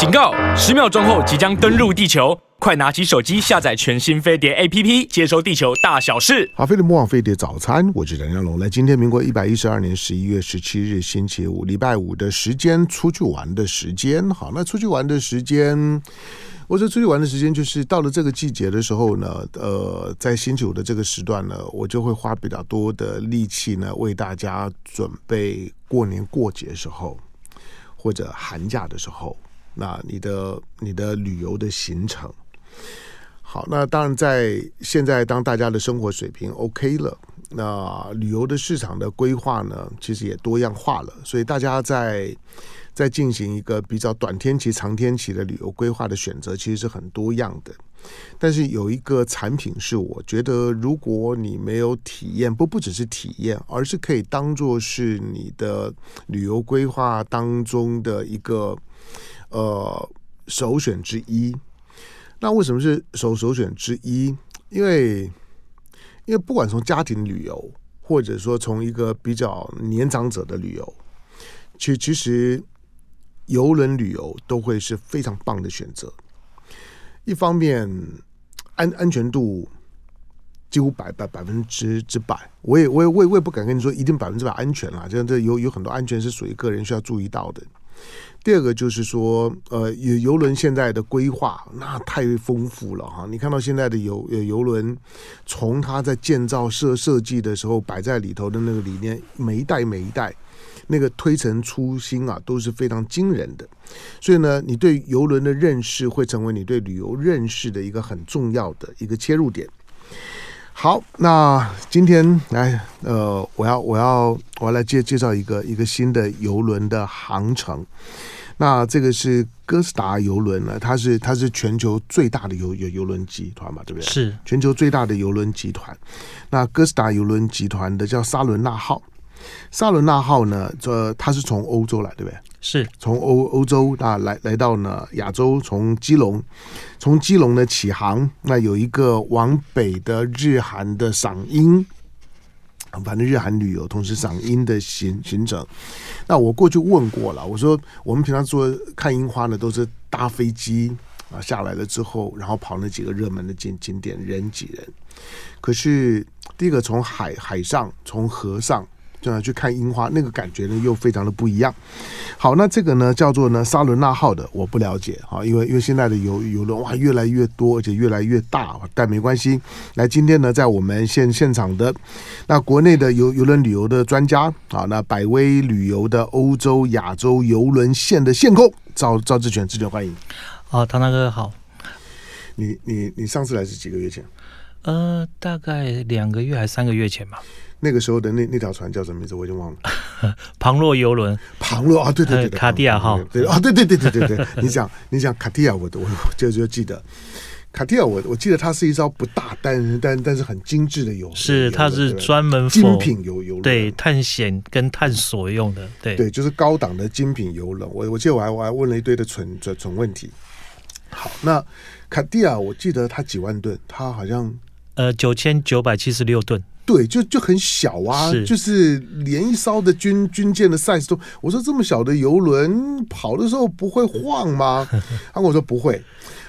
警告！十秒钟后即将登陆地球，快拿起手机下载全新飞碟 APP，接收地球大小事。好，飞碟魔网飞碟早餐，我是梁家龙。来，今天民国一百一十二年十一月十七日，星期五，礼拜五的时间，出去玩的时间。好，那出去玩的时间，我说出去玩的时间，就是到了这个季节的时候呢，呃，在星期五的这个时段呢，我就会花比较多的力气呢，为大家准备过年过节时候。或者寒假的时候，那你的你的旅游的行程，好，那当然在现在当大家的生活水平 OK 了，那旅游的市场的规划呢，其实也多样化了，所以大家在在进行一个比较短天期、长天期的旅游规划的选择，其实是很多样的。但是有一个产品是我觉得，如果你没有体验，不不只是体验，而是可以当做是你的旅游规划当中的一个呃首选之一。那为什么是首首选之一？因为因为不管从家庭旅游，或者说从一个比较年长者的旅游，其其实游轮旅游都会是非常棒的选择。一方面，安安全度几乎百百百分之之百，我也我也我也不敢跟你说一定百分之百安全啦，这这有有很多安全是属于个人需要注意到的。第二个就是说，呃，游游轮现在的规划那太丰富了哈，你看到现在的游游轮，从它在建造设设计的时候摆在里头的那个理念，每一代每一代。那个推陈出新啊，都是非常惊人的。所以呢，你对游轮的认识会成为你对旅游认识的一个很重要的一个切入点。好，那今天来，呃，我要我要我要来介介绍一个一个新的游轮的航程。那这个是哥斯达游轮呢，它是它是全球最大的游游游轮集团嘛，对不对？是全球最大的游轮集团。那哥斯达游轮集团的叫沙伦纳号。萨伦纳号呢？这它是从欧洲来，对不对？是从欧欧洲啊来来到呢亚洲，从基隆，从基隆呢起航，那有一个往北的日韩的赏樱，反正日韩旅游同时赏樱的行行程。那我过去问过了，我说我们平常说看樱花呢，都是搭飞机啊下来了之后，然后跑那几个热门的景景点，人挤人。可是第一个从海海上，从河上。就要去看樱花，那个感觉呢又非常的不一样。好，那这个呢叫做呢沙伦纳号的，我不了解哈，因为因为现在的游游轮哇越来越多，而且越来越大，但没关系。来，今天呢在我们现现场的那国内的游游轮旅游的专家啊，那百威旅游的欧洲亚洲游轮线的线控赵赵志全，志全欢迎。好，唐大哥好。你你你上次来是几个月前？呃，大概两个月还是三个月前吧。那个时候的那那条船叫什么名字？我已经忘了。旁洛游轮。旁洛啊，对对对，对，卡地亚号。对啊，对对对对对对。你讲你讲卡地亚，我我就就记得卡地亚，我我记得它是一艘不大，但但但是很精致的游轮。是，它是专门精品游游轮，对，探险跟探索用的。对对，就是高档的精品游轮。我我记得我还我还问了一堆的蠢蠢蠢问题。好，那卡地亚，我记得它几万吨，它好像呃九千九百七十六吨。对，就就很小啊，是就是连一艘的军军舰的 size 都，我说这么小的游轮跑的时候不会晃吗？他跟我说不会。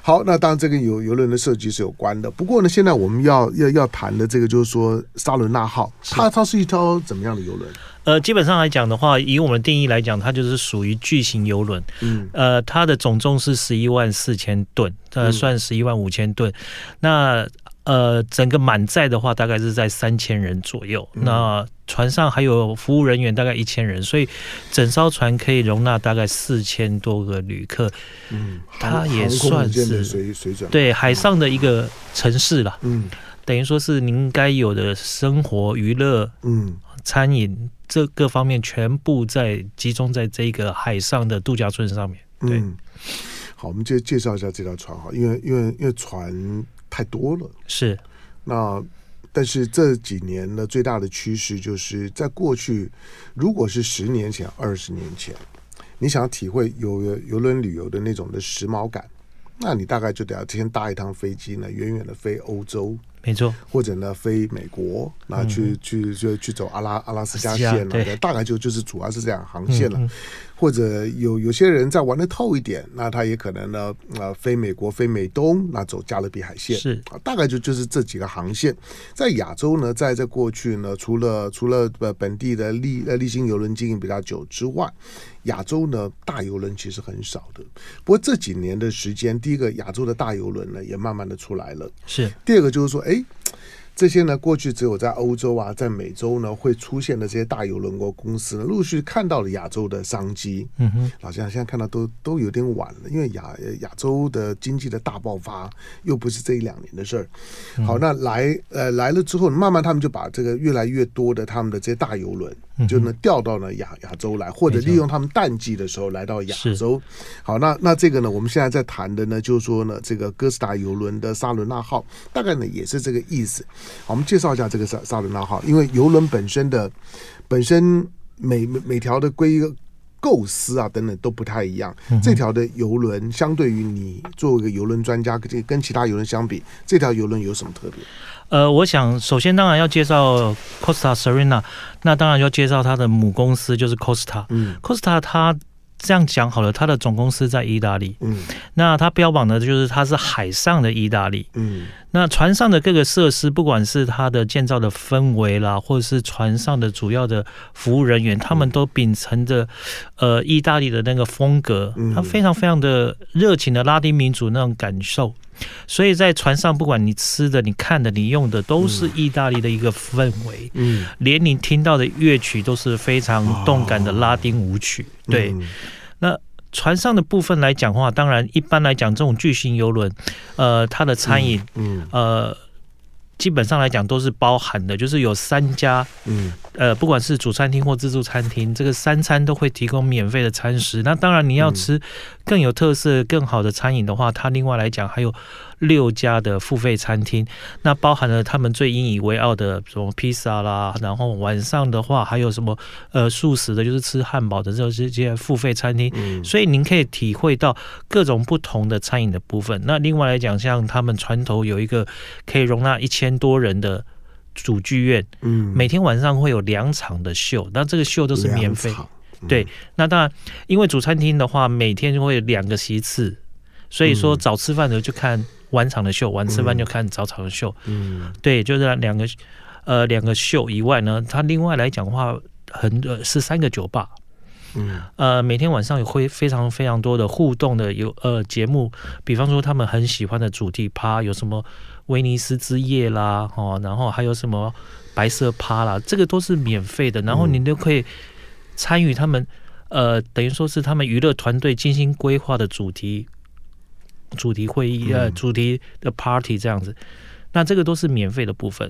好，那当然这个游游轮的设计是有关的。不过呢，现在我们要要要谈的这个就是说沙伦纳号，它它是一艘怎么样的游轮？呃，基本上来讲的话，以我们定义来讲，它就是属于巨型游轮。嗯，呃，它的总重是十一万四千吨，呃，算十一万五千吨。那呃，整个满载的话，大概是在三千人左右。嗯、那船上还有服务人员，大概一千人，所以整艘船可以容纳大概四千多个旅客。嗯，它也算是水水准对海上的一个城市了。嗯，等于说是您该有的生活、娱乐、嗯、餐饮这各方面，全部在集中在这个海上的度假村上面。对，嗯、好，我们介介绍一下这条船哈，因为因为因为船。太多了，是。那但是这几年呢，最大的趋势就是在过去，如果是十年前、二十年前，你想要体会游游轮旅游的那种的时髦感，那你大概就得要先搭一趟飞机呢，远远的飞欧洲，没错，或者呢飞美国，那去、嗯、去就去走阿拉阿拉斯加线了，大概就就是主要是这样航线了。嗯嗯或者有有些人再玩得透一点，那他也可能呢，呃，飞美国、飞美东，那走加勒比海线是啊，大概就就是这几个航线。在亚洲呢，在在过去呢，除了除了呃本地的利呃利星游轮经营比较久之外，亚洲呢大游轮其实很少的。不过这几年的时间，第一个亚洲的大游轮呢也慢慢的出来了，是第二个就是说，哎。这些呢，过去只有在欧洲啊，在美洲呢会出现的这些大游轮国公司呢，陆续看到了亚洲的商机。嗯哼，好像现在看到都都有点晚了，因为亚亚洲的经济的大爆发又不是这一两年的事儿。好，那来呃来了之后，慢慢他们就把这个越来越多的他们的这些大游轮。就能调到呢亚亚洲来，或者利用他们淡季的时候来到亚洲。好，那那这个呢，我们现在在谈的呢，就是说呢，这个哥斯达邮轮的沙伦纳号，大概呢也是这个意思。好，我们介绍一下这个萨萨伦纳号，因为游轮本身的本身每每每条的规构思啊等等都不太一样。这条的游轮相对于你作为一个游轮专家，跟跟其他游轮相比，这条游轮有什么特别？呃，我想首先当然要介绍 Costa Serena，那当然要介绍它的母公司就是 Costa。嗯，Costa 它这样讲好了，它的总公司在意大利。嗯，那它标榜的就是它是海上的意大利。嗯，那船上的各个设施，不管是它的建造的氛围啦，或者是船上的主要的服务人员，他们都秉承着呃意大利的那个风格，他非常非常的热情的拉丁民族那种感受。所以在船上，不管你吃的、你看的、你用的，都是意大利的一个氛围。嗯，连你听到的乐曲都是非常动感的拉丁舞曲。对，那船上的部分来讲的话，当然一般来讲，这种巨型游轮，呃，它的餐饮，嗯，呃。基本上来讲都是包含的，就是有三家，嗯，呃，不管是主餐厅或自助餐厅，这个三餐都会提供免费的餐食。那当然你要吃更有特色、更好的餐饮的话，它另外来讲还有。六家的付费餐厅，那包含了他们最引以为傲的什么披萨啦，然后晚上的话还有什么呃素食的，就是吃汉堡的这些付费餐厅。嗯，所以您可以体会到各种不同的餐饮的部分。那另外来讲，像他们船头有一个可以容纳一千多人的主剧院，嗯，每天晚上会有两场的秀，那这个秀都是免费。嗯、对，那当然，因为主餐厅的话每天就会有两个席次，所以说早吃饭的时候就看。晚场的秀，晚吃饭就看早场的秀。嗯，对，就是两个，呃，两个秀以外呢，它另外来讲的话，很呃是三个酒吧。嗯，呃，每天晚上有会非常非常多的互动的有呃节目，比方说他们很喜欢的主题趴，有什么威尼斯之夜啦，哦，然后还有什么白色趴啦，这个都是免费的，然后你都可以参与他们，呃，等于说是他们娱乐团队精心规划的主题。主题会议呃，主题的 party 这样子，那这个都是免费的部分。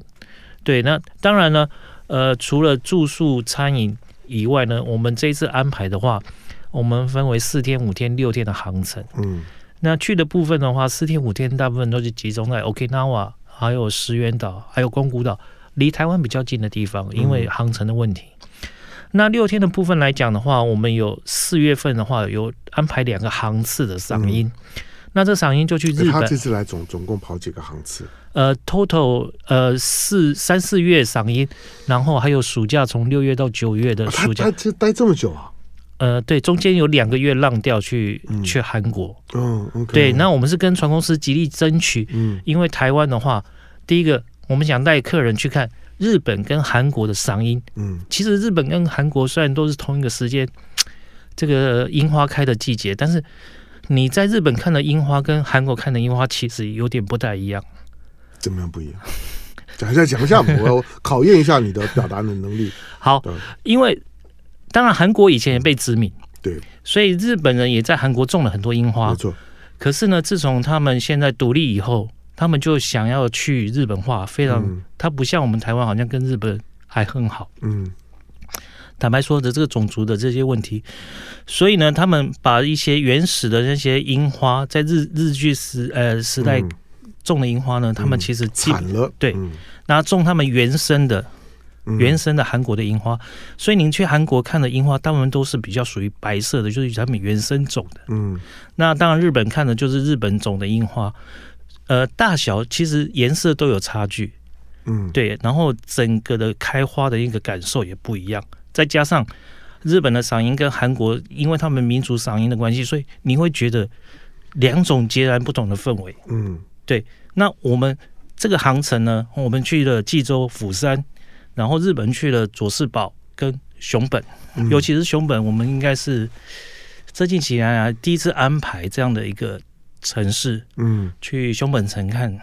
对，那当然呢，呃，除了住宿、餐饮以外呢，我们这一次安排的话，我们分为四天、五天、六天的航程。嗯，那去的部分的话，四天、五天大部分都是集中在 Okinawa，还有石垣岛，还有宫古岛，离台湾比较近的地方，因为航程的问题。嗯、那六天的部分来讲的话，我们有四月份的话有安排两个航次的赏樱。嗯那这嗓音就去日本。他这次来总总共跑几个航次？呃，total 呃四三四月嗓音，然后还有暑假从六月到九月的暑假。他这待这么久啊？呃，对，中间有两个月浪掉去、嗯、去韩国。嗯，okay、对。那我们是跟船公司极力争取，嗯，因为台湾的话，第一个我们想带客人去看日本跟韩国的嗓音。嗯，其实日本跟韩国虽然都是同一个时间，这个樱花开的季节，但是。你在日本看的樱花跟韩国看的樱花其实有点不太一样，怎么样不一样？讲一下，讲一下，我考验一下你的表达的能力。好，因为当然韩国以前也被殖民，对，所以日本人也在韩国种了很多樱花，没错。可是呢，自从他们现在独立以后，他们就想要去日本化，非常，嗯、他不像我们台湾，好像跟日本还很好，嗯。坦白说的这个种族的这些问题，所以呢，他们把一些原始的那些樱花，在日日据时呃时代种的樱花呢，嗯、他们其实产了对，那、嗯、种他们原生的原生的韩国的樱花，嗯、所以您去韩国看的樱花，大部分都是比较属于白色的，就是他们原生种的。嗯，那当然日本看的就是日本种的樱花，呃，大小其实颜色都有差距。嗯，对，然后整个的开花的一个感受也不一样。再加上日本的嗓音跟韩国，因为他们民族嗓音的关系，所以你会觉得两种截然不同的氛围。嗯，对。那我们这个航程呢，我们去了济州、釜山，然后日本去了佐世保跟熊本，嗯、尤其是熊本，我们应该是这近几年来第一次安排这样的一个城市，嗯，去熊本城看。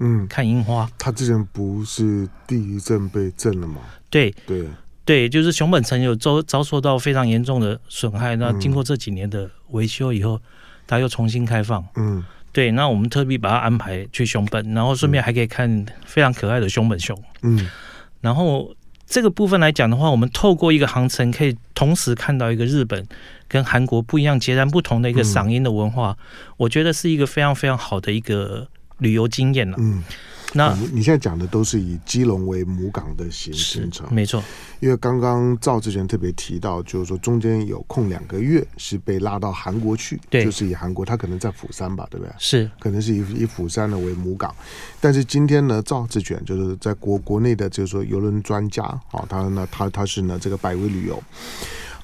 嗯，看樱花。他之前不是地震被震了吗？对对对，就是熊本城有遭遭受到非常严重的损害。那经过这几年的维修以后，它又重新开放。嗯，对。那我们特地把它安排去熊本，然后顺便还可以看非常可爱的熊本熊。嗯，然后这个部分来讲的话，我们透过一个航程，可以同时看到一个日本跟韩国不一样、截然不同的一个嗓音的文化。我觉得是一个非常非常好的一个。旅游经验了，嗯，那你你现在讲的都是以基隆为母港的行行程，没错。因为刚刚赵志全特别提到，就是说中间有空两个月是被拉到韩国去，对，就是以韩国，他可能在釜山吧，对不对？是，可能是以以釜山呢为母港。但是今天呢，赵志全就是在国国内的，就是说游轮专家，哦，他呢，他他是呢这个百威旅游。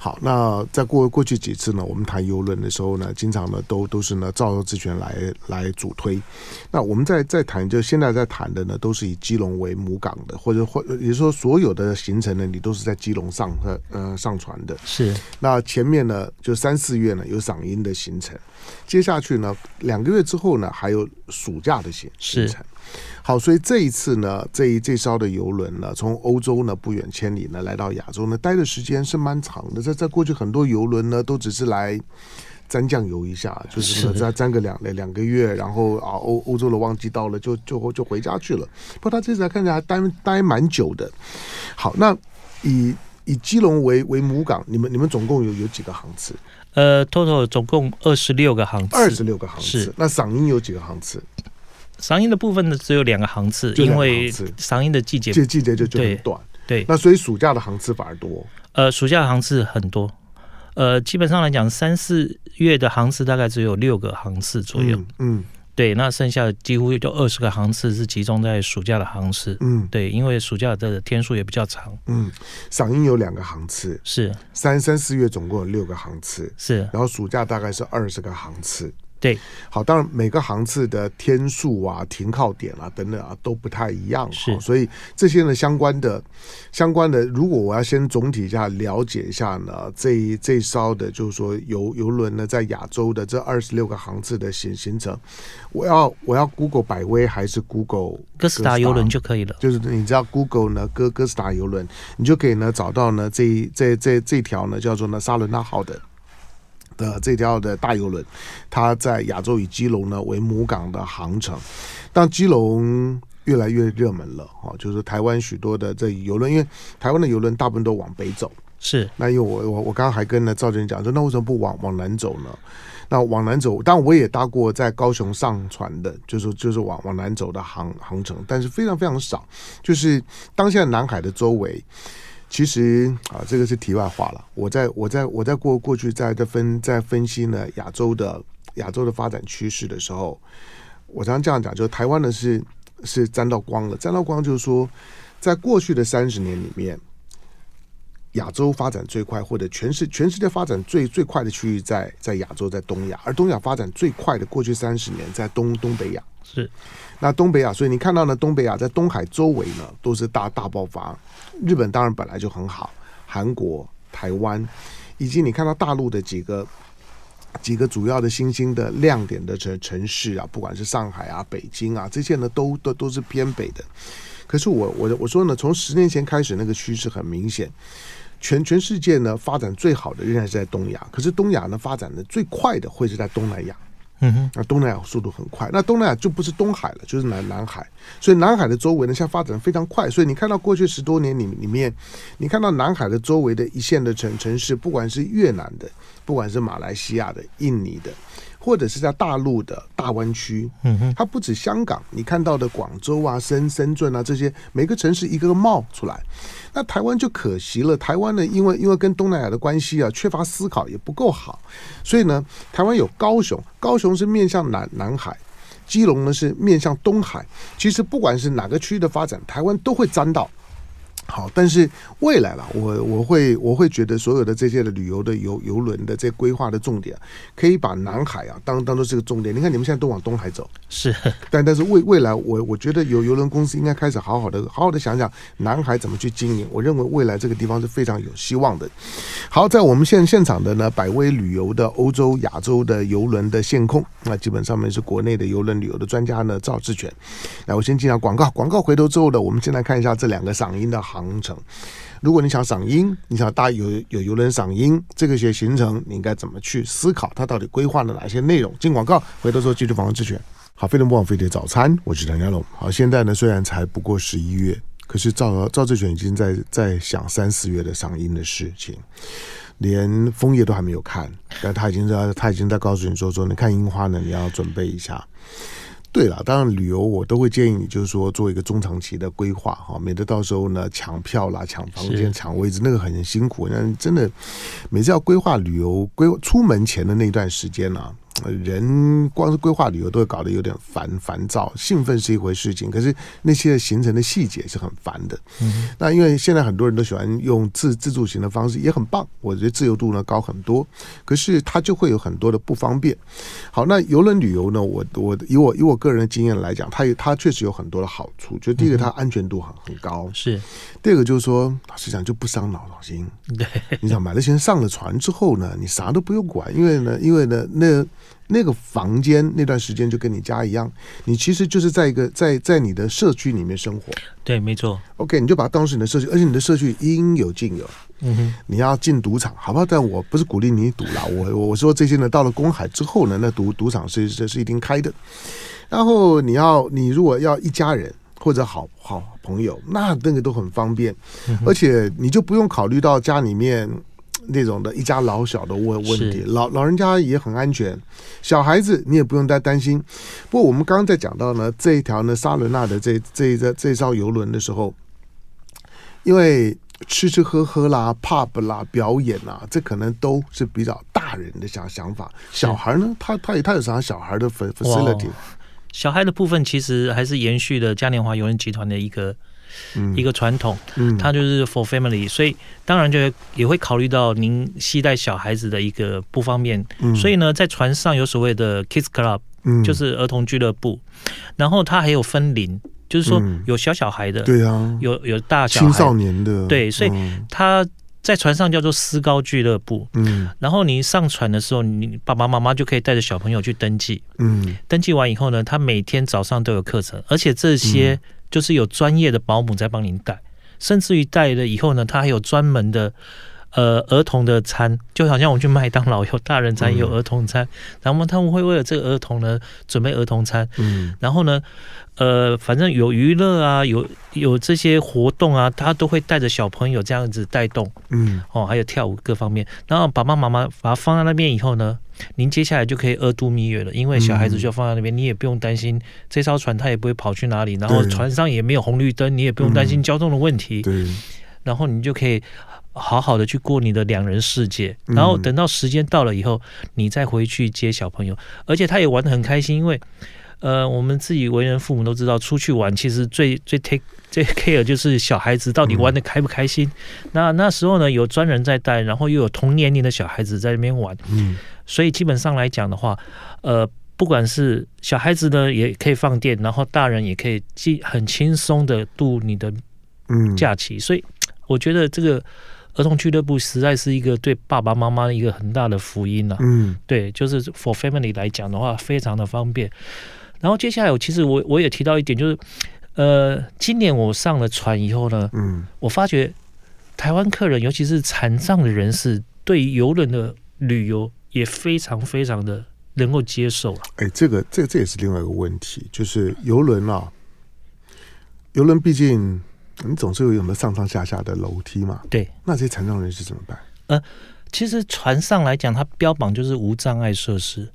好，那在过过去几次呢，我们谈邮轮的时候呢，经常呢都都是呢赵志全来来主推。那我们在在谈，就现在在谈的呢，都是以基隆为母港的，或者或也就是说，所有的行程呢，你都是在基隆上呃呃上船的。是。那前面呢，就三四月呢有赏樱的行程，接下去呢两个月之后呢还有暑假的行行程。好，所以这一次呢，这一这艘的游轮呢，从欧洲呢不远千里呢来到亚洲呢，待的时间是蛮长的。在在过去很多游轮呢，都只是来沾酱油一下，就是呢再沾个两两个月，然后啊欧欧洲的旺季到了就就就回家去了。不过他这次来看起来还待待蛮久的。好，那以以基隆为为母港，你们你们总共有有几个航次？呃，total 总共二十六个航次，二十六个航次。那嗓音有几个航次？嗓音的部分呢，只有两个航次，因为嗓音的季节这季节就就很短。对，那所以暑假的航次反而多。呃，暑假的航次很多。呃，基本上来讲，三四月的航次大概只有六个航次左右。嗯，嗯对，那剩下的几乎就二十个航次是集中在暑假的航次。嗯，对，因为暑假的天数也比较长。嗯，赏樱有两个航次，是三三四月总共有六个航次，是，然后暑假大概是二十个航次。对，好，当然每个航次的天数啊、停靠点啊等等啊都不太一样，是，所以这些呢相关的、相关的，如果我要先总体一下了解一下呢，这这艘的，就是说游游轮呢在亚洲的这二十六个航次的行行程，我要我要 Google 百威还是 Google 哥斯达游轮就可以了，就是你知道 Google 呢哥哥斯达游轮，你就可以呢找到呢这这这这条呢叫做呢沙伦纳号的。的这条的大游轮，它在亚洲以基隆呢为母港的航程，当基隆越来越热门了，哦，就是台湾许多的这游轮，因为台湾的游轮大部分都往北走，是。那因为我我我刚刚还跟呢赵主任讲说，那为什么不往往南走呢？那往南走，当然我也搭过在高雄上船的，就是就是往往南走的航航程，但是非常非常少，就是当下南海的周围。其实啊，这个是题外话了。我在我在我在过过去在在分在分析呢亚洲的亚洲的发展趋势的时候，我常常这样讲，就是台湾呢是是沾到光了，沾到光就是说，在过去的三十年里面，亚洲发展最快或者全世全世界发展最最快的区域在在亚洲，在东亚，而东亚发展最快的过去三十年在东东北亚。是，那东北亚，所以你看到呢，东北亚在东海周围呢都是大大爆发。日本当然本来就很好，韩国、台湾，以及你看到大陆的几个几个主要的新兴的亮点的城城市啊，不管是上海啊、北京啊，这些呢都都都是偏北的。可是我我我说呢，从十年前开始，那个趋势很明显，全全世界呢发展最好的仍然是在东亚，可是东亚呢发展的最快的会是在东南亚。嗯哼，那东南亚速度很快，那东南亚就不是东海了，就是南南海，所以南海的周围呢，现在发展非常快，所以你看到过去十多年里里面，你看到南海的周围的一线的城城市，不管是越南的，不管是马来西亚的、印尼的。或者是在大陆的大湾区，嗯哼，它不止香港，你看到的广州啊、深深圳啊这些，每个城市一个个冒出来。那台湾就可惜了，台湾呢，因为因为跟东南亚的关系啊，缺乏思考也不够好，所以呢，台湾有高雄，高雄是面向南南海，基隆呢是面向东海。其实不管是哪个区域的发展，台湾都会沾到。好，但是未来了，我我会我会觉得所有的这些的旅游的游游轮的这规划的重点，可以把南海啊当当做是个重点。你看你们现在都往东海走，是，但但是未未来我我觉得有游轮公司应该开始好好的好好的想想南海怎么去经营。我认为未来这个地方是非常有希望的。好，在我们现现场的呢，百威旅游的欧洲亚洲的游轮的线控，那基本上面是国内的游轮旅游的专家呢，赵志全。来，我先进下广告，广告回头之后呢，我们先来看一下这两个嗓音的行。航程，如果你想赏樱，你想搭有有游轮赏樱，这个些行程你应该怎么去思考？它到底规划了哪些内容？进广告，回头说继续访问志选。好，飞龙不枉飞碟早餐，我是梁家龙。好，现在呢虽然才不过十一月，可是赵赵志选已经在在想三四月的赏樱的事情，连枫叶都还没有看，但他已经在他已经在告诉你说说，你看樱花呢，你要准备一下。对了，当然旅游我都会建议你，就是说做一个中长期的规划哈，免得到时候呢抢票啦、抢房间、抢位置，那个很辛苦。那真的每次要规划旅游规出门前的那段时间呢、啊。人光是规划旅游都会搞得有点烦烦躁，兴奋是一回事情，可是那些行程的细节是很烦的。嗯，那因为现在很多人都喜欢用自自助行的方式，也很棒，我觉得自由度呢高很多，可是它就会有很多的不方便。好，那游轮旅游呢，我我以我以我个人的经验来讲，它它确实有很多的好处。就第一个，它安全度很很高，是；第二个就是说，老实讲就不伤脑脑筋。对，你想买了钱上了船之后呢，你啥都不用管，因为呢，因为呢，那。那个房间那段时间就跟你家一样，你其实就是在一个在在你的社区里面生活。对，没错。OK，你就把它当成你的社区，而且你的社区应有尽有。嗯哼，你要进赌场，好不好？但我不是鼓励你赌啦，我我说这些呢，到了公海之后呢，那赌赌场是是是一定开的。然后你要你如果要一家人或者好好朋友，那那个都很方便，嗯，而且你就不用考虑到家里面。那种的一家老小的问问题，老老人家也很安全，小孩子你也不用太担心。不过我们刚刚在讲到呢，这一条呢沙伦纳的这这一这这艘游轮的时候，因为吃吃喝喝啦、pub 啦、表演啦，这可能都是比较大人的想想法。小孩呢，他他他有啥小孩的 facility？小孩的部分其实还是延续了嘉年华游轮集团的一个。嗯、一个传统，它就是 for family，所以当然就也会考虑到您携带小孩子的一个不方便，所以呢，在船上有所谓的 kids club，就是儿童俱乐部，然后它还有分龄，就是说有小小孩的，对啊，有有大小孩。青少年的，对，所以他在船上叫做思高俱乐部，嗯，然后你上船的时候，你爸爸妈妈就可以带着小朋友去登记，嗯，登记完以后呢，他每天早上都有课程，而且这些。就是有专业的保姆在帮您带，甚至于带了以后呢，他还有专门的呃儿童的餐，就好像我们去麦当劳有大人餐也有儿童餐，然后他们会为了这个儿童呢准备儿童餐，嗯，然后呢。呃，反正有娱乐啊，有有这些活动啊，他都会带着小朋友这样子带动，嗯，哦，还有跳舞各方面。然后爸爸妈妈把它放在那边以后呢，您接下来就可以二度蜜月了，因为小孩子就放在那边，你也不用担心这艘船它也不会跑去哪里，然后船上也没有红绿灯，你也不用担心交通的问题，对。然后你就可以好好的去过你的两人世界，然后等到时间到了以后，你再回去接小朋友，而且他也玩的很开心，因为。呃，我们自己为人父母都知道，出去玩其实最最 take 最 care 就是小孩子到底玩的开不开心。嗯、那那时候呢，有专人在带，然后又有同年龄的小孩子在那边玩，嗯，所以基本上来讲的话，呃，不管是小孩子呢，也可以放电，然后大人也可以既很轻松的度你的嗯假期。所以我觉得这个儿童俱乐部实在是一个对爸爸妈妈一个很大的福音了、啊。嗯，对，就是 for family 来讲的话，非常的方便。然后接下来，我其实我我也提到一点，就是，呃，今年我上了船以后呢，嗯，我发觉台湾客人，尤其是残障的人士，对游轮的旅游也非常非常的能够接受啊。哎，这个这这也是另外一个问题，就是游轮啊，游轮毕竟你总是有什么上上下下的楼梯嘛？对，那这些残障人士怎么办？呃，其实船上来讲，它标榜就是无障碍设施。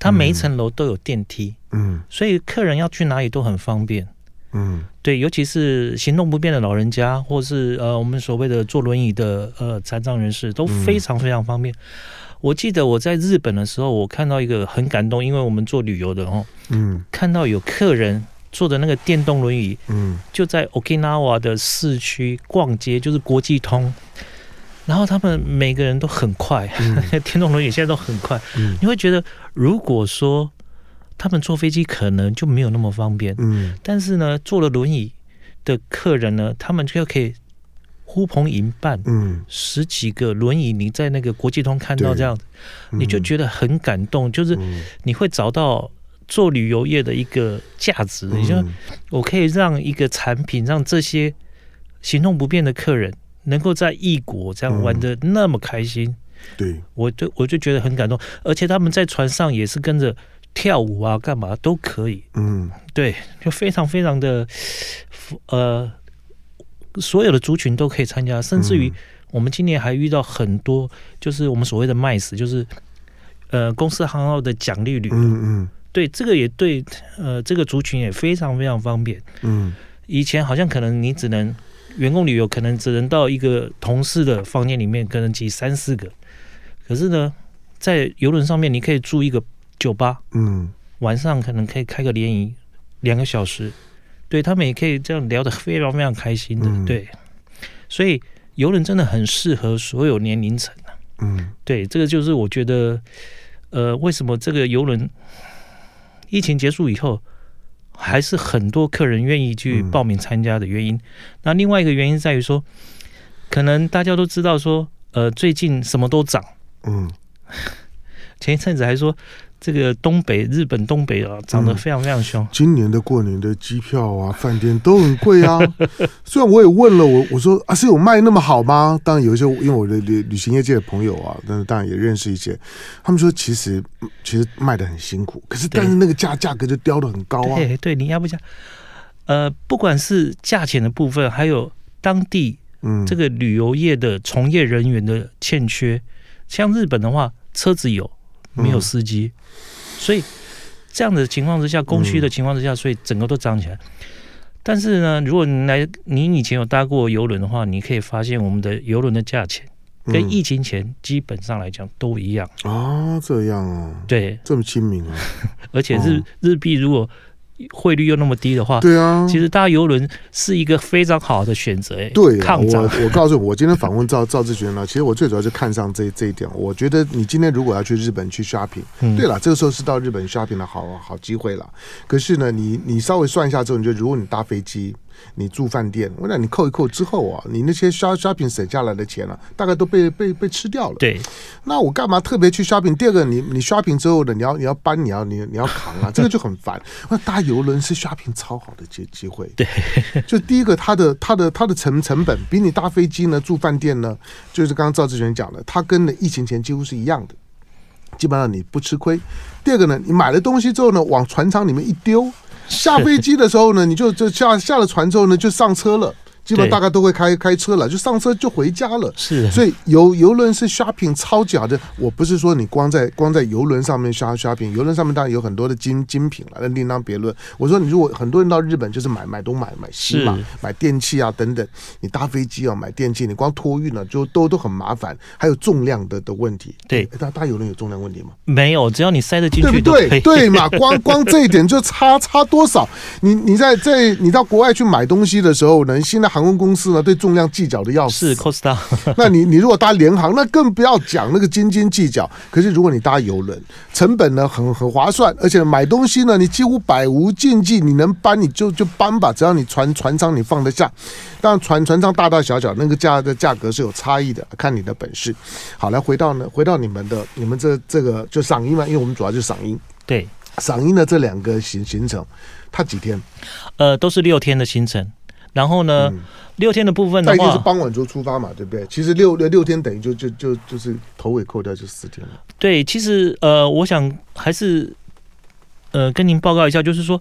它每一层楼都有电梯，嗯，所以客人要去哪里都很方便，嗯，对，尤其是行动不便的老人家，或是呃我们所谓的坐轮椅的呃残障人士，都非常非常方便。我记得我在日本的时候，我看到一个很感动，因为我们做旅游的哦，嗯，看到有客人坐的那个电动轮椅，嗯，就在 Okinawa 的市区逛街，就是国际通。然后他们每个人都很快，嗯、电动轮椅现在都很快。嗯、你会觉得，如果说他们坐飞机可能就没有那么方便，嗯，但是呢，坐了轮椅的客人呢，他们就可以呼朋引伴，嗯，十几个轮椅，你在那个国际通看到这样你就觉得很感动，就是你会找到做旅游业的一个价值，也、嗯、就我可以让一个产品让这些行动不便的客人。能够在异国这样玩的那么开心，嗯、对，我就我就觉得很感动，而且他们在船上也是跟着跳舞啊，干嘛都可以，嗯，对，就非常非常的，呃，所有的族群都可以参加，甚至于我们今年还遇到很多，就是我们所谓的 MICE，就是呃公司行号的奖励旅游，嗯嗯，对，这个也对，呃，这个族群也非常非常方便，嗯，以前好像可能你只能。员工旅游可能只能到一个同事的房间里面，可能挤三四个。可是呢，在游轮上面，你可以住一个酒吧，嗯，晚上可能可以开个联谊，两个小时，对他们也可以这样聊得非常非常开心的，嗯、对。所以游轮真的很适合所有年龄层的，嗯，对，这个就是我觉得，呃，为什么这个游轮疫情结束以后。还是很多客人愿意去报名参加的原因。嗯、那另外一个原因在于说，可能大家都知道说，呃，最近什么都涨。嗯，前一阵子还说。这个东北日本东北啊，涨得非常非常凶。嗯。今年的过年的机票啊，饭店都很贵啊。虽然我也问了我，我说啊，是有卖那么好吗？当然有一些，因为我的旅旅行业界的朋友啊，但是当然也认识一些，他们说其实其实卖的很辛苦，可是但是那个价价格就标的很高啊。对对，你要不讲，呃，不管是价钱的部分，还有当地嗯这个旅游业的从业人员的欠缺，嗯、像日本的话，车子有。没有司机，所以这样的情况之下，供需的情况之下，所以整个都涨起来。但是呢，如果你来，你以前有搭过游轮的话，你可以发现我们的游轮的价钱跟疫情前基本上来讲都一样。啊，这样啊，对，这么亲民啊，而且日日币如果。汇率又那么低的话，对啊，其实搭游轮是一个非常好的选择。哎，对，抗涨。我我告诉我，我今天访问赵 赵志全呢，其实我最主要是看上这这一点。我觉得你今天如果要去日本去 shopping，嗯，对了，这个时候是到日本 shopping 的好好机会了。可是呢，你你稍微算一下之后，你就如果你搭飞机。你住饭店，我让你扣一扣之后啊，你那些 shopping 省下来的钱啊，大概都被被被吃掉了。对，那我干嘛特别去 shopping？第二个，你你 shopping 之后呢，你要你要搬，你要你你要扛啊，这个就很烦。那搭游轮是 shopping 超好的机机会。对，就第一个，它的它的它的成成本比你搭飞机呢，住饭店呢，就是刚刚赵志全讲的，它跟疫情前几乎是一样的，基本上你不吃亏。第二个呢，你买了东西之后呢，往船舱里面一丢。下飞机的时候呢，你就就下下了船之后呢，就上车了。基本上大概都会开开车了，就上车就回家了。是，所以游游轮是 shopping 超级好的。我不是说你光在光在游轮上面 shopping，游轮上面当然有很多的精精品了，那另当别论。我说你如果很多人到日本就是买买东买买西嘛，买电器啊等等。你搭飞机啊买电器，你光托运了就都都很麻烦，还有重量的的问题。对，搭搭游轮有重量问题吗？没有，只要你塞得进去，对不对？对嘛，光光这一点就差差多少？你你在在你到国外去买东西的时候呢，现在。航空公司呢，对重量计较的要死。是 Costa，那你你如果搭联航，那更不要讲那个斤斤计较。可是如果你搭游轮，成本呢很很划算，而且买东西呢，你几乎百无禁忌，你能搬你就就搬吧，只要你船船舱你放得下。当然船船舱大大小小，那个价的价格是有差异的，看你的本事。好，来回到呢，回到你们的你们这这个就嗓音嘛，因为我们主要就是赏樱。对，嗓音的这两个行行程，它几天？呃，都是六天的行程。然后呢，嗯、六天的部分的话，那就是傍晚就出发嘛，对不对？其实六六六天等于就就就就是头尾扣掉就四天了。对，其实呃，我想还是呃跟您报告一下，就是说，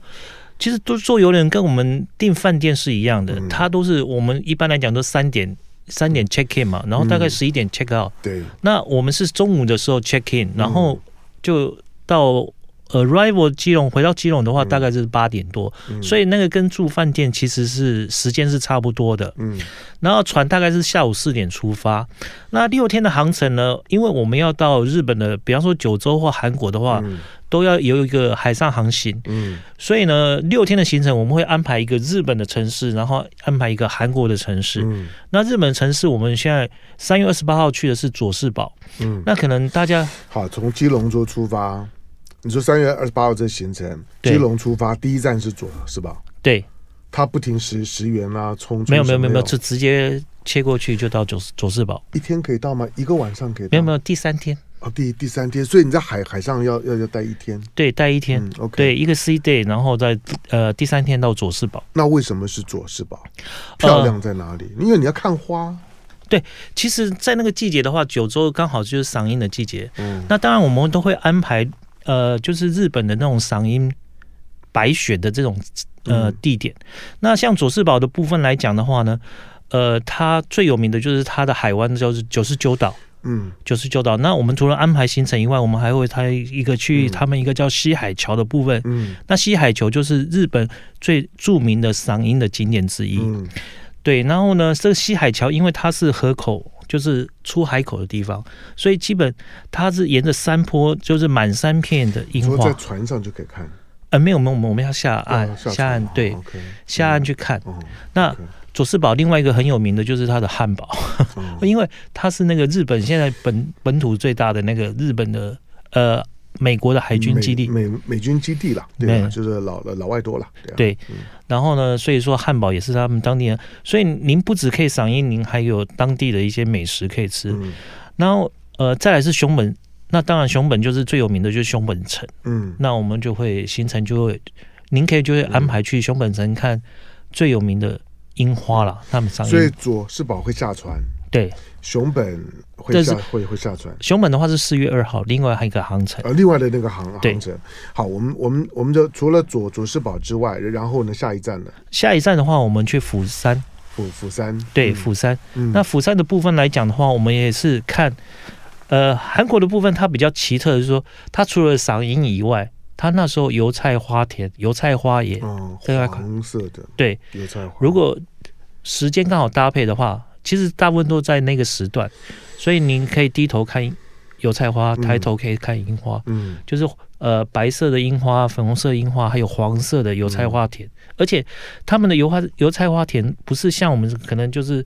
其实都坐游轮跟我们订饭店是一样的，嗯、它都是我们一般来讲都三点三点 check in 嘛，然后大概十一点 check out、嗯。对，那我们是中午的时候 check in，然后就到 arrival 基隆回到基隆的话，大概就是八点多，嗯、所以那个跟住饭店其实是时间是差不多的。嗯，然后船大概是下午四点出发，那六天的航程呢，因为我们要到日本的，比方说九州或韩国的话。嗯。都要有一个海上航行，嗯，所以呢，六天的行程我们会安排一个日本的城市，然后安排一个韩国的城市。嗯，那日本城市我们现在三月二十八号去的是佐世保，嗯，那可能大家好从基隆州出发，你说三月二十八号这行程，基隆出发第一站是左是吧，对，他不停时石原啊，冲没有没有没有没有，就直接切过去就到左左世堡，一天可以到吗？一个晚上可以到？没有没有，第三天。哦，第第三天，所以你在海海上要要要待一天，对，待一天，嗯，OK，对，一个 C day，然后在呃第三天到左世保。那为什么是左世保？漂亮在哪里？呃、因为你要看花。对，其实，在那个季节的话，九州刚好就是赏樱的季节。嗯，那当然我们都会安排呃，就是日本的那种赏樱白雪的这种呃地点。嗯、那像佐世保的部分来讲的话呢，呃，它最有名的就是它的海湾，就是九十九岛。嗯，九十九岛。那我们除了安排行程以外，我们还会它一个去他们一个叫西海桥的部分。嗯，那西海桥就是日本最著名的赏樱的景点之一。嗯，对。然后呢，这个西海桥因为它是河口，就是出海口的地方，所以基本它是沿着山坡，就是满山片的樱花。在船上就可以看。呃，没有，没有，我们要下岸，下，下岸，对，okay, 下岸去看。嗯、那。佐世保另外一个很有名的就是它的汉堡，嗯、因为它是那个日本现在本本土最大的那个日本的呃美国的海军基地，美美，美军基地了，对，就是老老外多了，对，对、嗯。然后呢，所以说汉堡也是他们当地人，所以您不止可以赏樱，您还有当地的一些美食可以吃。嗯、然后呃，再来是熊本，那当然熊本就是最有名的，就是熊本城。嗯，那我们就会行程就会，您可以就会安排去熊本城看最有名的。樱花了，他们赏樱。所以佐世保会下船，对，熊本会下会会下船。熊本的话是四月二号，另外还有一个航程。呃，另外的那个航航程。好，我们我们我们就除了佐佐世保之外，然后呢，下一站呢？下一站的话，我们去釜山。釜釜山，对，釜山。嗯，那釜山的部分来讲的话，我们也是看，呃，韩国的部分它比较奇特的是说，它除了赏樱以外。他那时候油菜花田，油菜花也哦，黄色的，对，油菜花。如果时间刚好搭配的话，其实大部分都在那个时段，所以您可以低头看油菜花，抬头可以看樱花。嗯，就是呃白色的樱花、粉红色樱花，还有黄色的油菜花田。嗯、而且他们的油花油菜花田不是像我们可能就是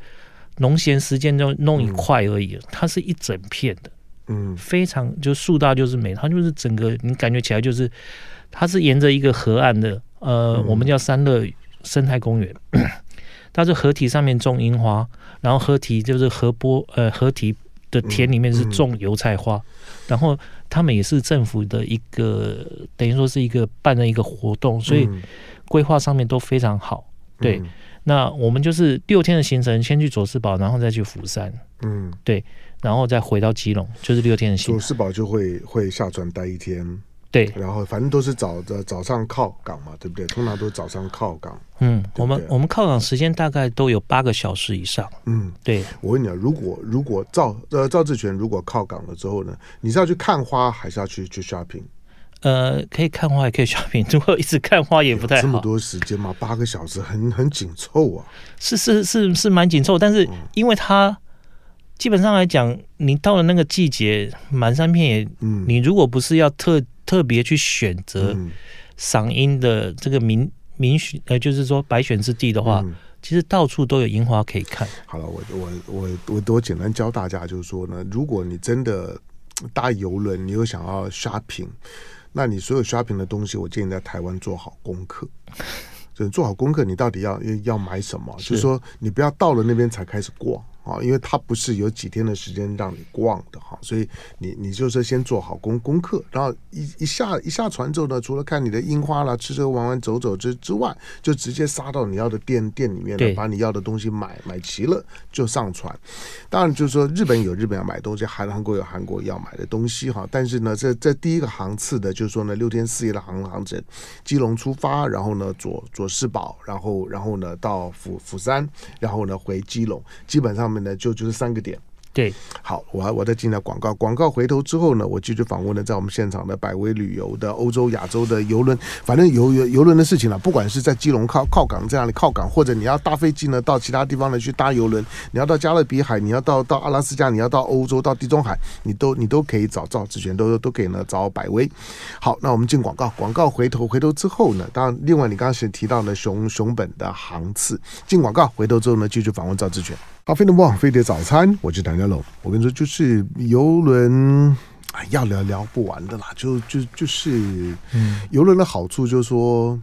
农闲时间就弄一块而已，嗯、它是一整片的。嗯，非常就树大就是美，它就是整个你感觉起来就是，它是沿着一个河岸的，呃，嗯、我们叫三乐生态公园，它是河堤上面种樱花，然后河堤就是河波，呃，河堤的田里面是种油菜花，嗯嗯、然后他们也是政府的一个，等于说是一个办的一个活动，所以规划上面都非常好。对，嗯、那我们就是六天的行程，先去佐世保，然后再去釜山。嗯，对。然后再回到基隆，就是六天的行程。佐世保就会会下船待一天，对。然后反正都是早的早上靠港嘛，对不对？通常都早上靠港。嗯，对对我们我们靠港时间大概都有八个小时以上。嗯，对。我问你啊，如果如果赵呃赵志全如果靠港了之后呢，你是要去看花，还是要去去 shopping？呃，可以看花，也可以 shopping。如果一直看花也不太好。这么多时间嘛，八个小时很很紧凑啊。是是是是蛮紧凑，但是因为它。嗯基本上来讲，你到了那个季节，满山遍野，嗯，你如果不是要特特别去选择赏樱的这个民民选，呃，就是说白选之地的话，嗯、其实到处都有樱花可以看。好了，我我我我我简单教大家，就是说呢，如果你真的搭游轮，你又想要 shopping，那你所有 shopping 的东西，我建议在台湾做好功课。就是做好功课，你到底要要要买什么？是就是说，你不要到了那边才开始逛。啊，因为它不是有几天的时间让你逛的哈，所以你你就是先做好功功课，然后一一下一下船之后呢，除了看你的樱花啦、吃吃玩玩、走走之之外，就直接杀到你要的店店里面了，把你要的东西买买齐了就上船。当然就是说，日本有日本要买东西，韩韩国有韩国要买的东西哈。但是呢，这这第一个航次的，就是说呢，六天四夜的航航程，基隆出发，然后呢左左世保，然后然后呢到釜釜山，然后呢回基隆，基本上。他们呢就就是三个点，对，好，我我再进来广告，广告回头之后呢，我继续访问了在我们现场的百威旅游的欧洲、亚洲的游轮，反正游游游轮的事情了，不管是在基隆靠靠港这样的靠港，或者你要搭飞机呢到其他地方呢去搭游轮，你要到加勒比海，你要到到阿拉斯加，你要到欧洲到地中海，你都你都可以找赵志全，都都可以呢找百威。好，那我们进广告，广告回头回头之后呢，当然另外你刚刚是提到了熊熊本的航次，进广告回头之后呢，继续访问赵志全。好，飞碟网飞碟早餐，我是唐家龙。我跟你说，就是游轮，哎，要聊聊不完的啦。就就就是，嗯，游轮的好处就是说，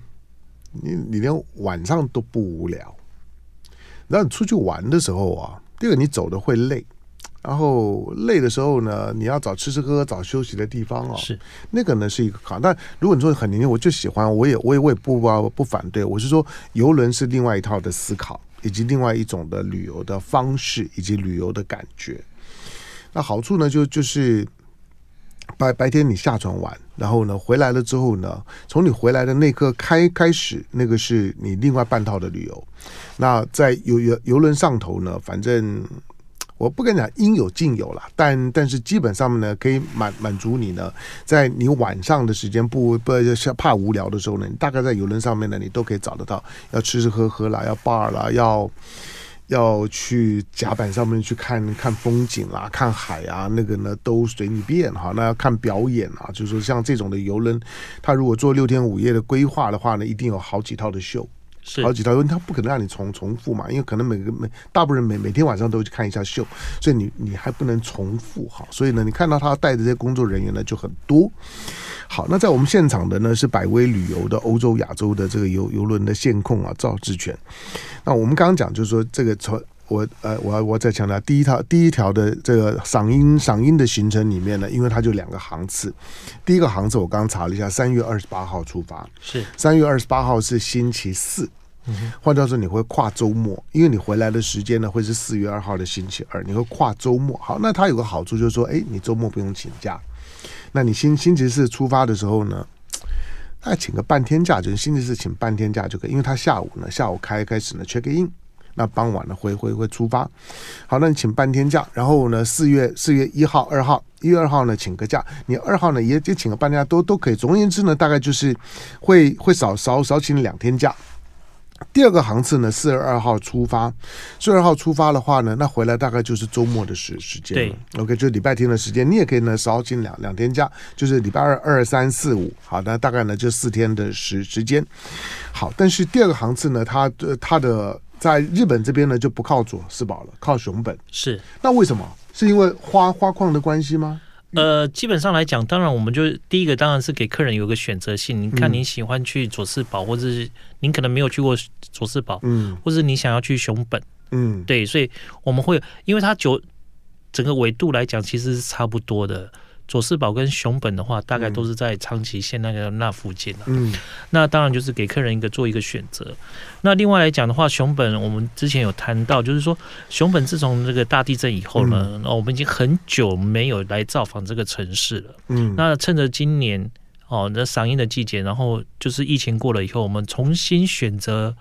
你你连晚上都不无聊。然后你出去玩的时候啊，第二个你走的会累，然后累的时候呢，你要找吃吃喝喝、找休息的地方哦。是那个呢是一个好。但如果你说很年轻，我就喜欢，我也我也我也不不不反对。我是说，游轮是另外一套的思考。以及另外一种的旅游的方式，以及旅游的感觉。那好处呢，就就是白白天你下船玩，然后呢回来了之后呢，从你回来的那刻开开始，那个是你另外半套的旅游。那在游游游轮上头呢，反正。我不跟你讲应有尽有了，但但是基本上呢，可以满满足你呢，在你晚上的时间不不怕无聊的时候呢，你大概在游轮上面呢，你都可以找得到，要吃吃喝喝啦，要 bar 啦，要要去甲板上面去看看风景啦，看海啊，那个呢都随你便哈。那要看表演啊，就是说像这种的游轮，他如果做六天五夜的规划的话呢，一定有好几套的秀。好几套，因为他不可能让你重重复嘛，因为可能每个每大部分人每每天晚上都会去看一下秀，所以你你还不能重复哈，所以呢，你看到他带的这些工作人员呢就很多。好，那在我们现场的呢是百威旅游的欧洲亚洲的这个游游轮的线控啊赵志全。那我们刚刚讲就是说这个从。我呃，我我再强调，第一条第一条的这个赏樱赏樱的行程里面呢，因为它就两个航次，第一个航次我刚刚查了一下，三月二十八号出发，是三月二十八号是星期四，嗯，换句话说你会跨周末，因为你回来的时间呢会是四月二号的星期二，你会跨周末。好，那它有个好处就是说，哎，你周末不用请假，那你星星期四出发的时候呢，那请个半天假，就是星期四请半天假就可以，因为它下午呢下午开开始呢 check in。那傍晚呢，会会会出发。好，那你请半天假，然后呢，四月四月一号、二号，一月二号呢，请个假。你二号呢，也也请个半天假，都都可以。总而言之呢，大概就是会会少少少请两天假。第二个航次呢，四月二号出发。四月二号出发的话呢，那回来大概就是周末的时时间。对，OK，就礼拜天的时间，你也可以呢少请两两天假，就是礼拜二、二、三、四、五。好，那大概呢就四天的时时间。好，但是第二个航次呢，它的它的。在日本这边呢，就不靠佐世保了，靠熊本。是，那为什么？是因为花花况的关系吗？呃，基本上来讲，当然我们就第一个当然是给客人有个选择性。你看，您喜欢去佐世保，或者是您可能没有去过佐世保，嗯，或者你想要去熊本，嗯，对，所以我们会，因为它九整个纬度来讲，其实是差不多的。佐世保跟熊本的话，大概都是在长崎县那个那附近，嗯，那当然就是给客人一个做一个选择。那另外来讲的话，熊本我们之前有谈到，就是说熊本自从这个大地震以后呢，那、嗯、我们已经很久没有来造访这个城市了。嗯，那趁着今年哦，那赏樱的季节，然后就是疫情过了以后，我们重新选择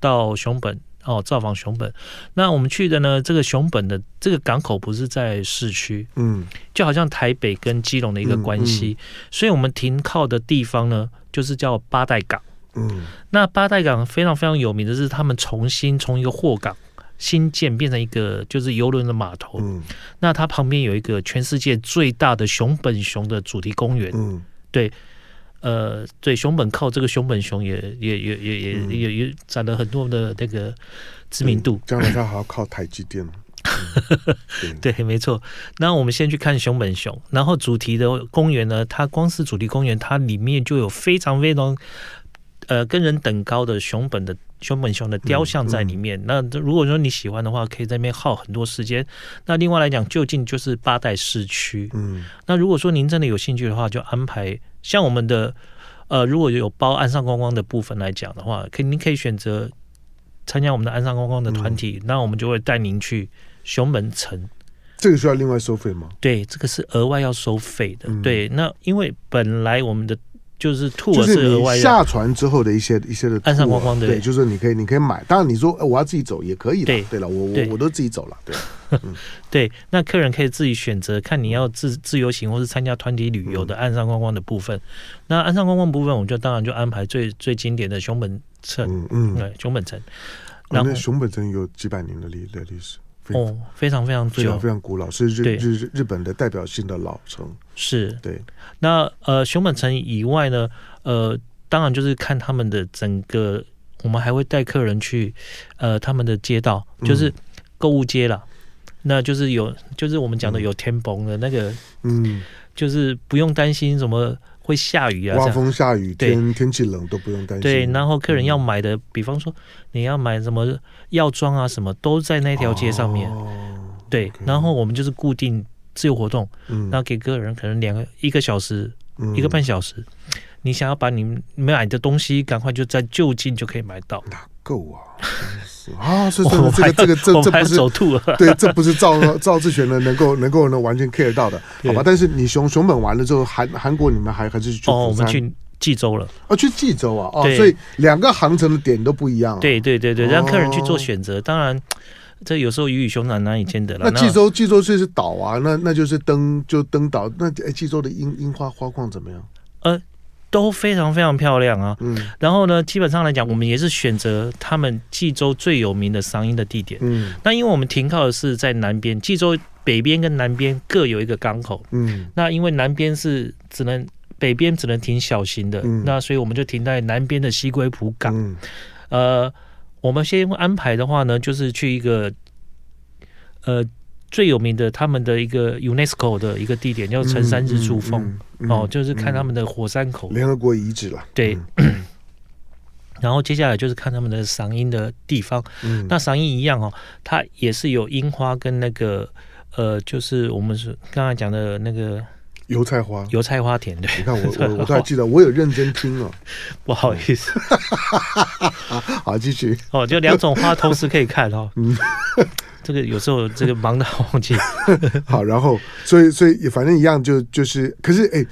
到熊本。哦，造访熊本，那我们去的呢？这个熊本的这个港口不是在市区，嗯，就好像台北跟基隆的一个关系，嗯嗯、所以我们停靠的地方呢，就是叫八代港，嗯，那八代港非常非常有名的是，他们重新从一个货港新建变成一个就是游轮的码头，嗯，那它旁边有一个全世界最大的熊本熊的主题公园，嗯，对。呃，对，熊本靠这个熊本熊也也也也也也也攒了很多的那个知名度。将来他还要靠台积电。对，没错。那我们先去看熊本熊，然后主题的公园呢，它光是主题公园，它里面就有非常非常呃跟人等高的熊本的熊本熊的雕像在里面。嗯嗯、那如果说你喜欢的话，可以在那边耗很多时间。那另外来讲，就近就是八代市区。嗯，那如果说您真的有兴趣的话，就安排。像我们的呃，如果有包岸上观光的部分来讲的话，可以您可以选择参加我们的岸上观光的团体，那、嗯、我们就会带您去熊门城。这个需要另外收费吗？对，这个是额外要收费的。嗯、对，那因为本来我们的就是兔就是额外下船之后的一些一些的岸上观光的，对，就是你可以你可以买，当然你说我要自己走也可以的，对。了，我我我都自己走了，对，嗯、对，那客人可以自己选择，看你要自自由行或是参加团体旅游的岸上观光的部分。嗯、那岸上观光部分，我们就当然就安排最最经典的熊本城，嗯。嗯，对，熊本城。然后、哦、熊本城有几百年的历的历史。哦，非常非常久，非常非常古老，是日日日本的代表性的老城。是对。那呃，熊本城以外呢，呃，当然就是看他们的整个，我们还会带客人去呃他们的街道，就是购物街啦。嗯、那就是有，就是我们讲的有天崩的那个，嗯，就是不用担心什么。会下雨啊，刮风下雨，天天气冷都不用担心。对，然后客人要买的，比方说你要买什么药妆啊，什么都在那条街上面。对，然后我们就是固定自由活动，然后给客人可能两个一个小时，一个半小时，你想要把你买的东西赶快就在就近就可以买到。哪够啊！啊，是 这个这个这个这这不是走吐了，对，这不是赵赵志全呢能够能够能完全 care 到的，好吧？但是你熊熊本完了之后，韩韩国你们还还是去哦，我们去济州了，哦，去济州啊，哦，所以两个航程的点都不一样，对对对对，让客人去做选择。当然，这有时候鱼与熊掌难以兼得了。那济州济州这是岛啊，那那就是登就登岛。那哎，济州的樱樱花花况怎么样？呃。都非常非常漂亮啊，嗯，然后呢，基本上来讲，我们也是选择他们济州最有名的赏樱的地点，嗯，那因为我们停靠的是在南边，济州北边跟南边各有一个港口，嗯，那因为南边是只能北边只能停小型的，嗯，那所以我们就停在南边的西归浦港，嗯，呃，我们先安排的话呢，就是去一个，呃。最有名的他们的一个 UNESCO 的一个地点叫城山日出峰，嗯嗯嗯、哦，就是看他们的火山口，联合国遗址了。对，嗯、然后接下来就是看他们的赏樱的地方。嗯、那赏樱一样哦，它也是有樱花跟那个呃，就是我们是刚才讲的那个油菜花，油菜花田。对，你看我我 我都还记得，我有认真听哦。不好意思，好继续哦，就两种花同时可以看哦。嗯。这个有时候这个忙到忘记好，然后所以所以反正一样就就是，可是哎，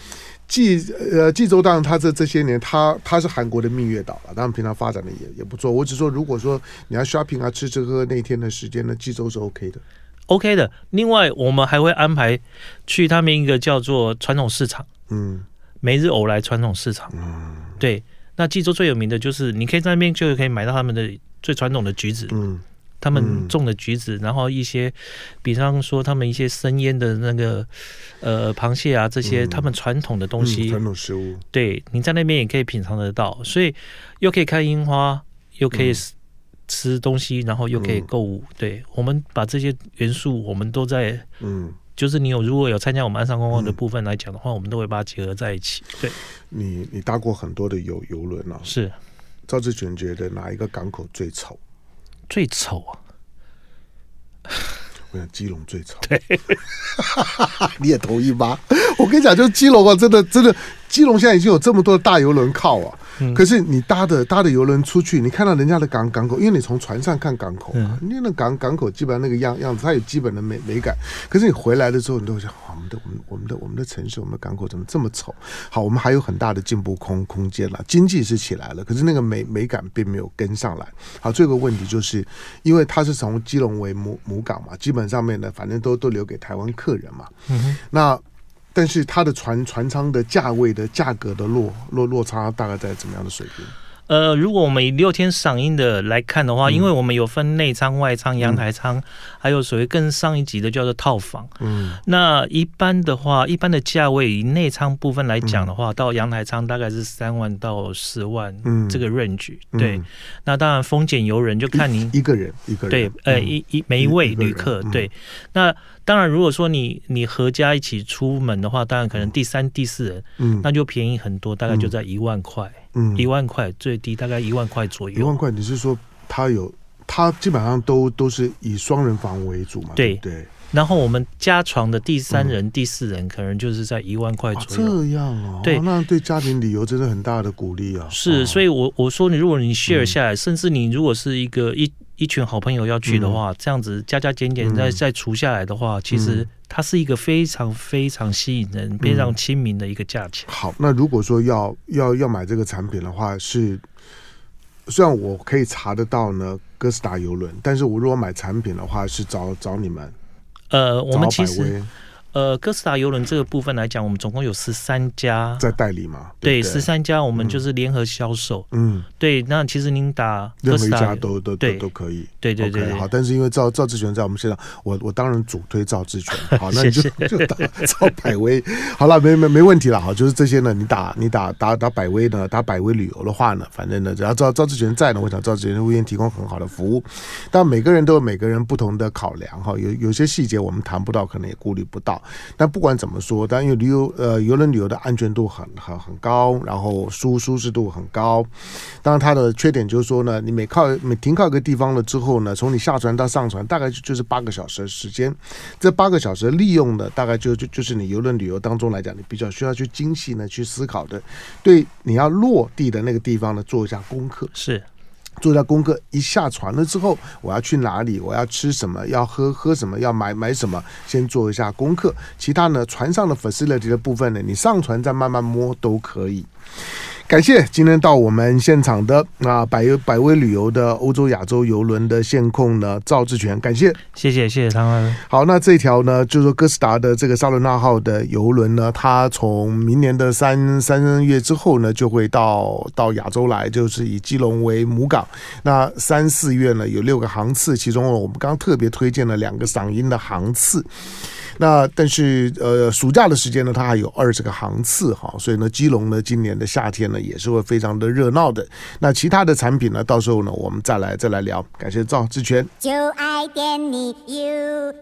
济呃济州当然它这这些年它它是韩国的蜜月岛了，当然平常发展的也也不错。我只说如果说你要 shopping 啊吃吃喝喝那一天的时间呢，济州是 OK 的，OK 的。另外我们还会安排去他们一个叫做传统市场，嗯，每日偶来传统市场，嗯，对。那济州最有名的就是你可以在那边就可以买到他们的最传统的橘子，嗯。他们种的橘子，嗯、然后一些，比方说他们一些生腌的那个呃螃蟹啊，这些他们传统的东西，传、统食物，对，你在那边也可以品尝得到，所以又可以看樱花，又可以吃东西，然后又可以购物。嗯、对，我们把这些元素，我们都在，嗯，就是你有如果有参加我们岸上观光的部分来讲的话，嗯、我们都会把它结合在一起。对，你你搭过很多的游游轮啊，是赵志全觉得哪一个港口最丑？最丑啊！我想基隆最丑，对，你也同意吗？我跟你讲，就基隆啊，真的真的，基隆现在已经有这么多的大游轮靠啊。可是你搭的搭的游轮出去，你看到人家的港港口，因为你从船上看港口嘛，你那港港口基本上那个样样子，它有基本的美美感。可是你回来的时候，你都会想，我们的我们我们的我们的城市，我们的港口怎么这么丑？好，我们还有很大的进步空空间了。经济是起来了，可是那个美美感并没有跟上来。好，最后一个问题就是因为它是从基隆为母母港嘛，基本上面呢，反正都都留给台湾客人嘛。嗯哼，那。但是它的船船舱的价位的价格的落落落差大概在怎么样的水平？呃，如果我们以六天赏樱的来看的话，嗯、因为我们有分内舱、外舱、阳台舱，嗯、还有所谓更上一级的叫做套房。嗯，那一般的话，一般的价位以内舱部分来讲的话，嗯、到阳台舱大概是三万到十万，嗯，这个 range。对，嗯、那当然丰俭由人，就看您一,一个人一个人。对，呃，一一每一位旅客，对，那。当然，如果说你你合家一起出门的话，当然可能第三、第四人，嗯，那就便宜很多，大概就在一万块，嗯，一万块最低大概一万块左右。一万块，你是说他有他基本上都都是以双人房为主嘛？对对。然后我们加床的第三人、第四人，可能就是在一万块左右。这样哦，对，那对家庭旅游真的很大的鼓励啊。是，所以我我说你，如果你 share 下来，甚至你如果是一个一。一一群好朋友要去的话，嗯、这样子加加减减再再除下来的话，其实它是一个非常非常吸引人、非常亲民的一个价钱。好，那如果说要要要买这个产品的话，是虽然我可以查得到呢，哥斯达邮轮，但是我如果买产品的话，是找找你们。呃，我们其实。呃，哥斯达邮轮这个部分来讲，我们总共有十三家在代理嘛？对，十三家我们就是联合销售。嗯，对。那其实您打任何一家都都都都可以。对对对。好，但是因为赵赵志全在我们现场，我我当然主推赵志全。好，那你就 就打赵百威。好了，没没没问题了。好，就是这些呢，你打你打打打百威呢，打百威旅游的话呢，反正呢，只要赵赵志全在呢，我想赵志全会愿提供很好的服务。但每个人都有每个人不同的考量哈，有有些细节我们谈不到，可能也顾虑不到。但不管怎么说，但因为旅游呃游轮旅游的安全度很很很高，然后舒舒适度很高。当然它的缺点就是说呢，你每靠每停靠一个地方了之后呢，从你下船到上船大概就就是八个小时的时间。这八个小时利用的大概就就就是你游轮旅游当中来讲，你比较需要去精细呢去思考的，对你要落地的那个地方呢做一下功课。是。做一下功课，一下船了之后，我要去哪里？我要吃什么？要喝喝什么？要买买什么？先做一下功课。其他呢，船上的 facility 的部分呢，你上船再慢慢摸都可以。感谢今天到我们现场的啊百百威旅游的欧洲亚洲游轮的线控呢赵志全，感谢，谢谢谢谢汤哥。好，那这条呢就是说哥斯达的这个萨伦纳号的游轮呢，它从明年的三三月之后呢就会到到亚洲来，就是以基隆为母港。那三四月呢有六个航次，其中我们刚刚特别推荐了两个赏樱的航次。那但是呃暑假的时间呢它还有二十个航次哈所以呢基隆呢今年的夏天呢也是会非常的热闹的。那其他的产品呢到时候呢我们再来再来聊。感谢赵志全。就爱你 you